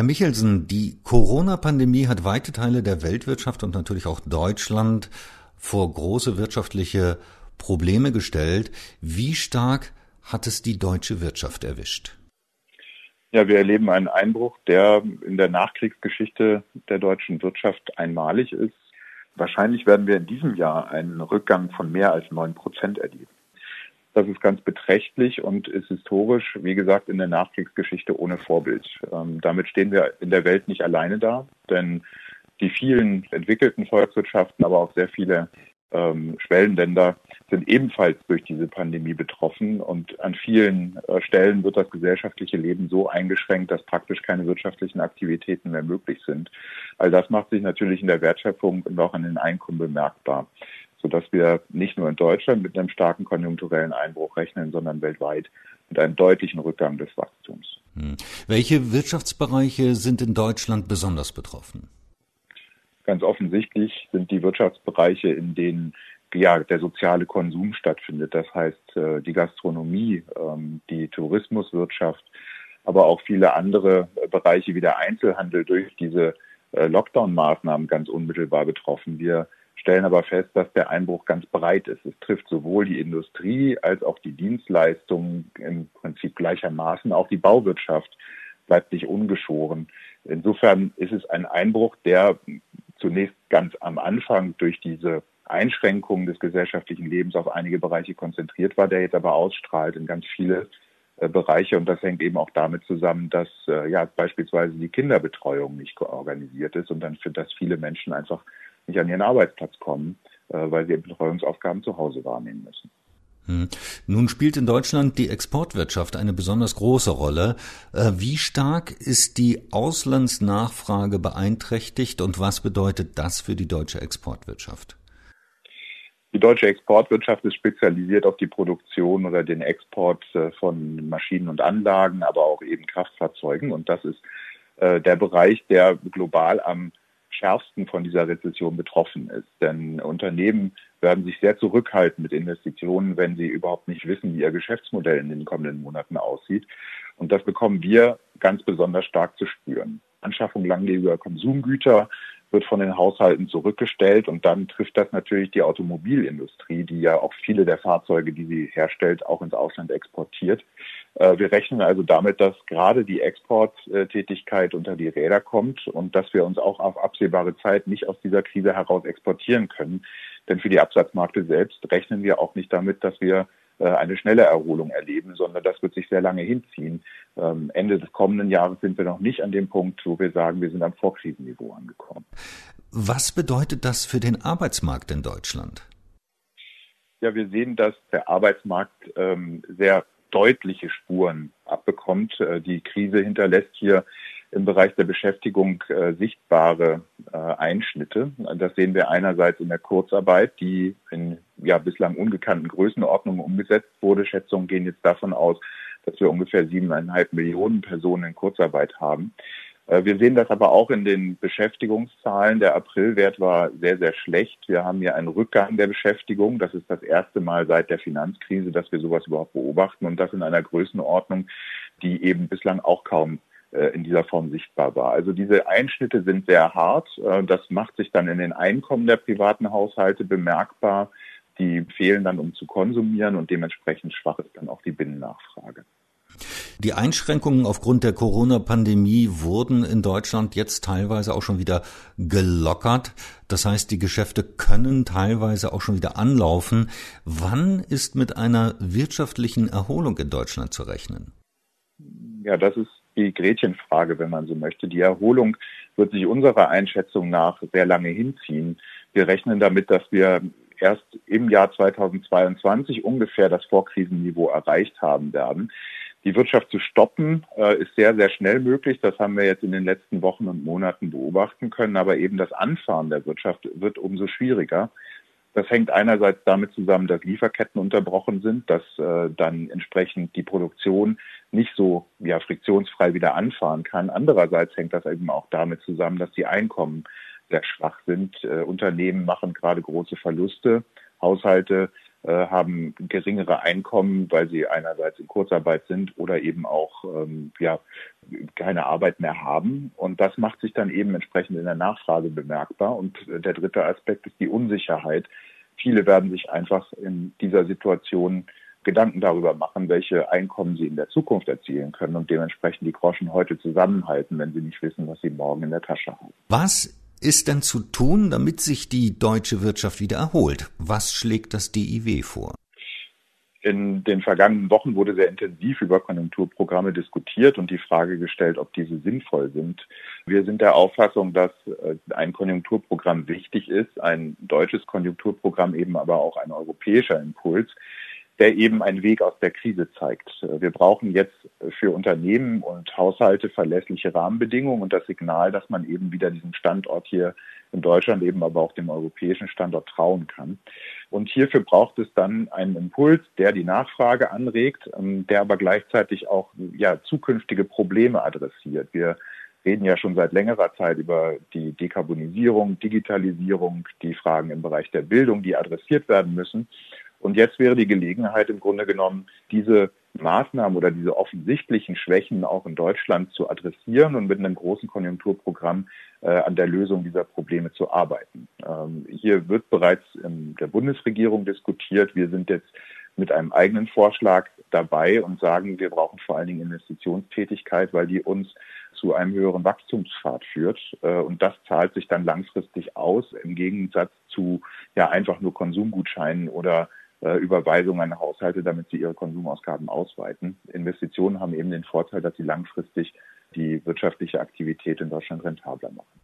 Herr Michelsen, die Corona-Pandemie hat weite Teile der Weltwirtschaft und natürlich auch Deutschland vor große wirtschaftliche Probleme gestellt. Wie stark hat es die deutsche Wirtschaft erwischt? Ja, wir erleben einen Einbruch, der in der Nachkriegsgeschichte der deutschen Wirtschaft einmalig ist. Wahrscheinlich werden wir in diesem Jahr einen Rückgang von mehr als neun Prozent erleben. Das ist ganz beträchtlich und ist historisch, wie gesagt, in der Nachkriegsgeschichte ohne Vorbild. Ähm, damit stehen wir in der Welt nicht alleine da, denn die vielen entwickelten Volkswirtschaften, aber auch sehr viele ähm, Schwellenländer sind ebenfalls durch diese Pandemie betroffen und an vielen äh, Stellen wird das gesellschaftliche Leben so eingeschränkt, dass praktisch keine wirtschaftlichen Aktivitäten mehr möglich sind. All das macht sich natürlich in der Wertschöpfung und auch an den Einkommen bemerkbar sodass wir nicht nur in Deutschland mit einem starken konjunkturellen Einbruch rechnen, sondern weltweit mit einem deutlichen Rückgang des Wachstums. Hm. Welche Wirtschaftsbereiche sind in Deutschland besonders betroffen? Ganz offensichtlich sind die Wirtschaftsbereiche, in denen ja, der soziale Konsum stattfindet. Das heißt, äh, die Gastronomie, ähm, die Tourismuswirtschaft, aber auch viele andere Bereiche wie der Einzelhandel durch diese äh, Lockdown-Maßnahmen ganz unmittelbar betroffen. Wir stellen aber fest, dass der Einbruch ganz breit ist. Es trifft sowohl die Industrie als auch die Dienstleistungen im Prinzip gleichermaßen. Auch die Bauwirtschaft bleibt nicht ungeschoren. Insofern ist es ein Einbruch, der zunächst ganz am Anfang durch diese Einschränkungen des gesellschaftlichen Lebens auf einige Bereiche konzentriert war, der jetzt aber ausstrahlt in ganz viele äh, Bereiche und das hängt eben auch damit zusammen, dass äh, ja beispielsweise die Kinderbetreuung nicht organisiert ist und dann für das viele Menschen einfach nicht an ihren Arbeitsplatz kommen, äh, weil sie Betreuungsaufgaben zu Hause wahrnehmen müssen. Hm. Nun spielt in Deutschland die Exportwirtschaft eine besonders große Rolle. Äh, wie stark ist die Auslandsnachfrage beeinträchtigt und was bedeutet das für die deutsche Exportwirtschaft? Die deutsche Exportwirtschaft ist spezialisiert auf die Produktion oder den Export äh, von Maschinen und Anlagen, aber auch eben Kraftfahrzeugen. Und das ist der Bereich, der global am schärfsten von dieser Rezession betroffen ist. Denn Unternehmen werden sich sehr zurückhalten mit Investitionen, wenn sie überhaupt nicht wissen, wie ihr Geschäftsmodell in den kommenden Monaten aussieht. Und das bekommen wir ganz besonders stark zu spüren. Anschaffung langlebiger Konsumgüter wird von den Haushalten zurückgestellt und dann trifft das natürlich die Automobilindustrie, die ja auch viele der Fahrzeuge, die sie herstellt, auch ins Ausland exportiert. Äh, wir rechnen also damit, dass gerade die Exporttätigkeit unter die Räder kommt und dass wir uns auch auf absehbare Zeit nicht aus dieser Krise heraus exportieren können. Denn für die Absatzmärkte selbst rechnen wir auch nicht damit, dass wir äh, eine schnelle Erholung erleben, sondern das wird sich sehr lange hinziehen. Ähm, Ende des kommenden Jahres sind wir noch nicht an dem Punkt, wo wir sagen, wir sind am Vorkrisenniveau angekommen. Was bedeutet das für den Arbeitsmarkt in Deutschland? Ja, wir sehen, dass der Arbeitsmarkt ähm, sehr deutliche Spuren abbekommt. Äh, die Krise hinterlässt hier im Bereich der Beschäftigung äh, sichtbare äh, Einschnitte. Das sehen wir einerseits in der Kurzarbeit, die in ja bislang ungekannten Größenordnungen umgesetzt wurde. Schätzungen gehen jetzt davon aus, dass wir ungefähr siebeneinhalb Millionen Personen in Kurzarbeit haben. Äh, wir sehen das aber auch in den Beschäftigungszahlen. Der Aprilwert war sehr, sehr schlecht. Wir haben hier einen Rückgang der Beschäftigung. Das ist das erste Mal seit der Finanzkrise, dass wir sowas überhaupt beobachten und das in einer Größenordnung, die eben bislang auch kaum äh, in dieser Form sichtbar war. Also diese Einschnitte sind sehr hart. Äh, das macht sich dann in den Einkommen der privaten Haushalte bemerkbar. Die fehlen dann, um zu konsumieren und dementsprechend schwach ist dann auch die Binnennachfrage. Die Einschränkungen aufgrund der Corona-Pandemie wurden in Deutschland jetzt teilweise auch schon wieder gelockert. Das heißt, die Geschäfte können teilweise auch schon wieder anlaufen. Wann ist mit einer wirtschaftlichen Erholung in Deutschland zu rechnen? Ja, das ist die Gretchenfrage, wenn man so möchte. Die Erholung wird sich unserer Einschätzung nach sehr lange hinziehen. Wir rechnen damit, dass wir erst im Jahr 2022 ungefähr das Vorkrisenniveau erreicht haben werden. Die Wirtschaft zu stoppen äh, ist sehr, sehr schnell möglich. Das haben wir jetzt in den letzten Wochen und Monaten beobachten können. Aber eben das Anfahren der Wirtschaft wird umso schwieriger. Das hängt einerseits damit zusammen, dass Lieferketten unterbrochen sind, dass äh, dann entsprechend die Produktion nicht so ja, friktionsfrei wieder anfahren kann. Andererseits hängt das eben auch damit zusammen, dass die Einkommen sehr schwach sind. Äh, Unternehmen machen gerade große Verluste. Haushalte haben geringere Einkommen, weil sie einerseits in Kurzarbeit sind oder eben auch ähm, ja, keine Arbeit mehr haben. Und das macht sich dann eben entsprechend in der Nachfrage bemerkbar. Und äh, der dritte Aspekt ist die Unsicherheit. Viele werden sich einfach in dieser Situation Gedanken darüber machen, welche Einkommen sie in der Zukunft erzielen können und dementsprechend die Groschen heute zusammenhalten, wenn sie nicht wissen, was sie morgen in der Tasche haben. Was ist denn zu tun, damit sich die deutsche Wirtschaft wieder erholt? Was schlägt das DIW vor? In den vergangenen Wochen wurde sehr intensiv über Konjunkturprogramme diskutiert und die Frage gestellt, ob diese sinnvoll sind. Wir sind der Auffassung, dass äh, ein Konjunkturprogramm wichtig ist, ein deutsches Konjunkturprogramm eben aber auch ein europäischer Impuls der eben einen Weg aus der Krise zeigt. Wir brauchen jetzt für Unternehmen und Haushalte verlässliche Rahmenbedingungen und das Signal, dass man eben wieder diesem Standort hier in Deutschland, eben aber auch dem europäischen Standort trauen kann. Und hierfür braucht es dann einen Impuls, der die Nachfrage anregt, ähm, der aber gleichzeitig auch ja, zukünftige Probleme adressiert. Wir reden ja schon seit längerer Zeit über die Dekarbonisierung, Digitalisierung, die Fragen im Bereich der Bildung, die adressiert werden müssen. Und jetzt wäre die Gelegenheit im Grunde genommen, diese Maßnahmen oder diese offensichtlichen Schwächen auch in Deutschland zu adressieren und mit einem großen Konjunkturprogramm äh, an der Lösung dieser Probleme zu arbeiten. Ähm, hier wird bereits in der Bundesregierung diskutiert. Wir sind jetzt mit einem eigenen Vorschlag dabei und sagen, wir brauchen vor allen Dingen Investitionstätigkeit, weil die uns zu einem höheren Wachstumspfad führt. Äh, und das zahlt sich dann langfristig aus, im Gegensatz zu ja einfach nur Konsumgutscheinen oder Überweisungen an Haushalte, damit sie ihre Konsumausgaben ausweiten. Investitionen haben eben den Vorteil, dass sie langfristig die wirtschaftliche Aktivität in Deutschland rentabler machen.